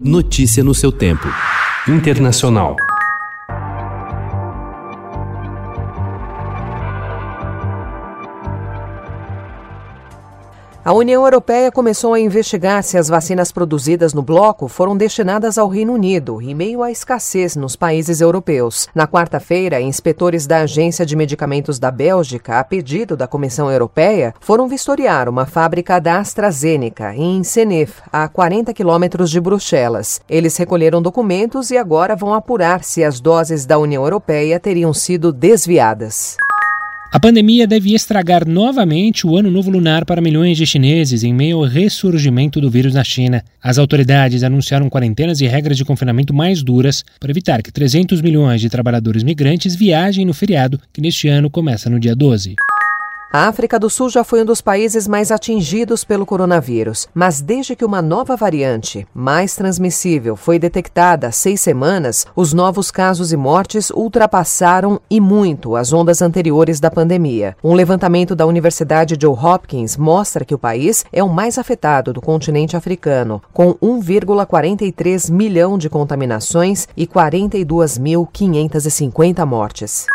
Notícia no seu tempo. Internacional. A União Europeia começou a investigar se as vacinas produzidas no bloco foram destinadas ao Reino Unido, em meio à escassez nos países europeus. Na quarta-feira, inspetores da Agência de Medicamentos da Bélgica, a pedido da Comissão Europeia, foram vistoriar uma fábrica da AstraZeneca, em Senef, a 40 quilômetros de Bruxelas. Eles recolheram documentos e agora vão apurar se as doses da União Europeia teriam sido desviadas. A pandemia deve estragar novamente o ano novo lunar para milhões de chineses em meio ao ressurgimento do vírus na China. As autoridades anunciaram quarentenas e regras de confinamento mais duras para evitar que 300 milhões de trabalhadores migrantes viajem no feriado que neste ano começa no dia 12. A África do Sul já foi um dos países mais atingidos pelo coronavírus, mas desde que uma nova variante, mais transmissível, foi detectada há seis semanas, os novos casos e mortes ultrapassaram e muito as ondas anteriores da pandemia. Um levantamento da Universidade Johns Hopkins mostra que o país é o mais afetado do continente africano, com 1,43 milhão de contaminações e 42.550 mortes.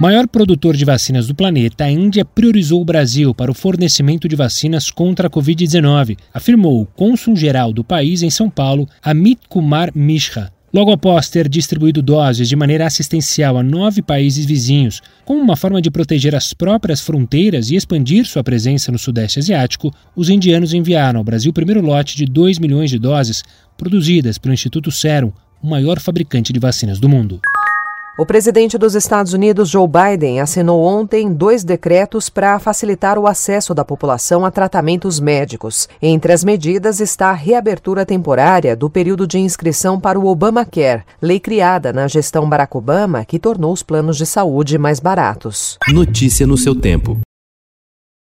Maior produtor de vacinas do planeta, a Índia priorizou o Brasil para o fornecimento de vacinas contra a Covid-19, afirmou o cônsul-geral do país em São Paulo, Amit Kumar Mishra. Logo após ter distribuído doses de maneira assistencial a nove países vizinhos, como uma forma de proteger as próprias fronteiras e expandir sua presença no Sudeste Asiático, os indianos enviaram ao Brasil o primeiro lote de 2 milhões de doses produzidas pelo Instituto Serum, o maior fabricante de vacinas do mundo. O presidente dos Estados Unidos, Joe Biden, assinou ontem dois decretos para facilitar o acesso da população a tratamentos médicos. Entre as medidas está a reabertura temporária do período de inscrição para o Obamacare, lei criada na gestão Barack Obama que tornou os planos de saúde mais baratos. Notícia no seu tempo.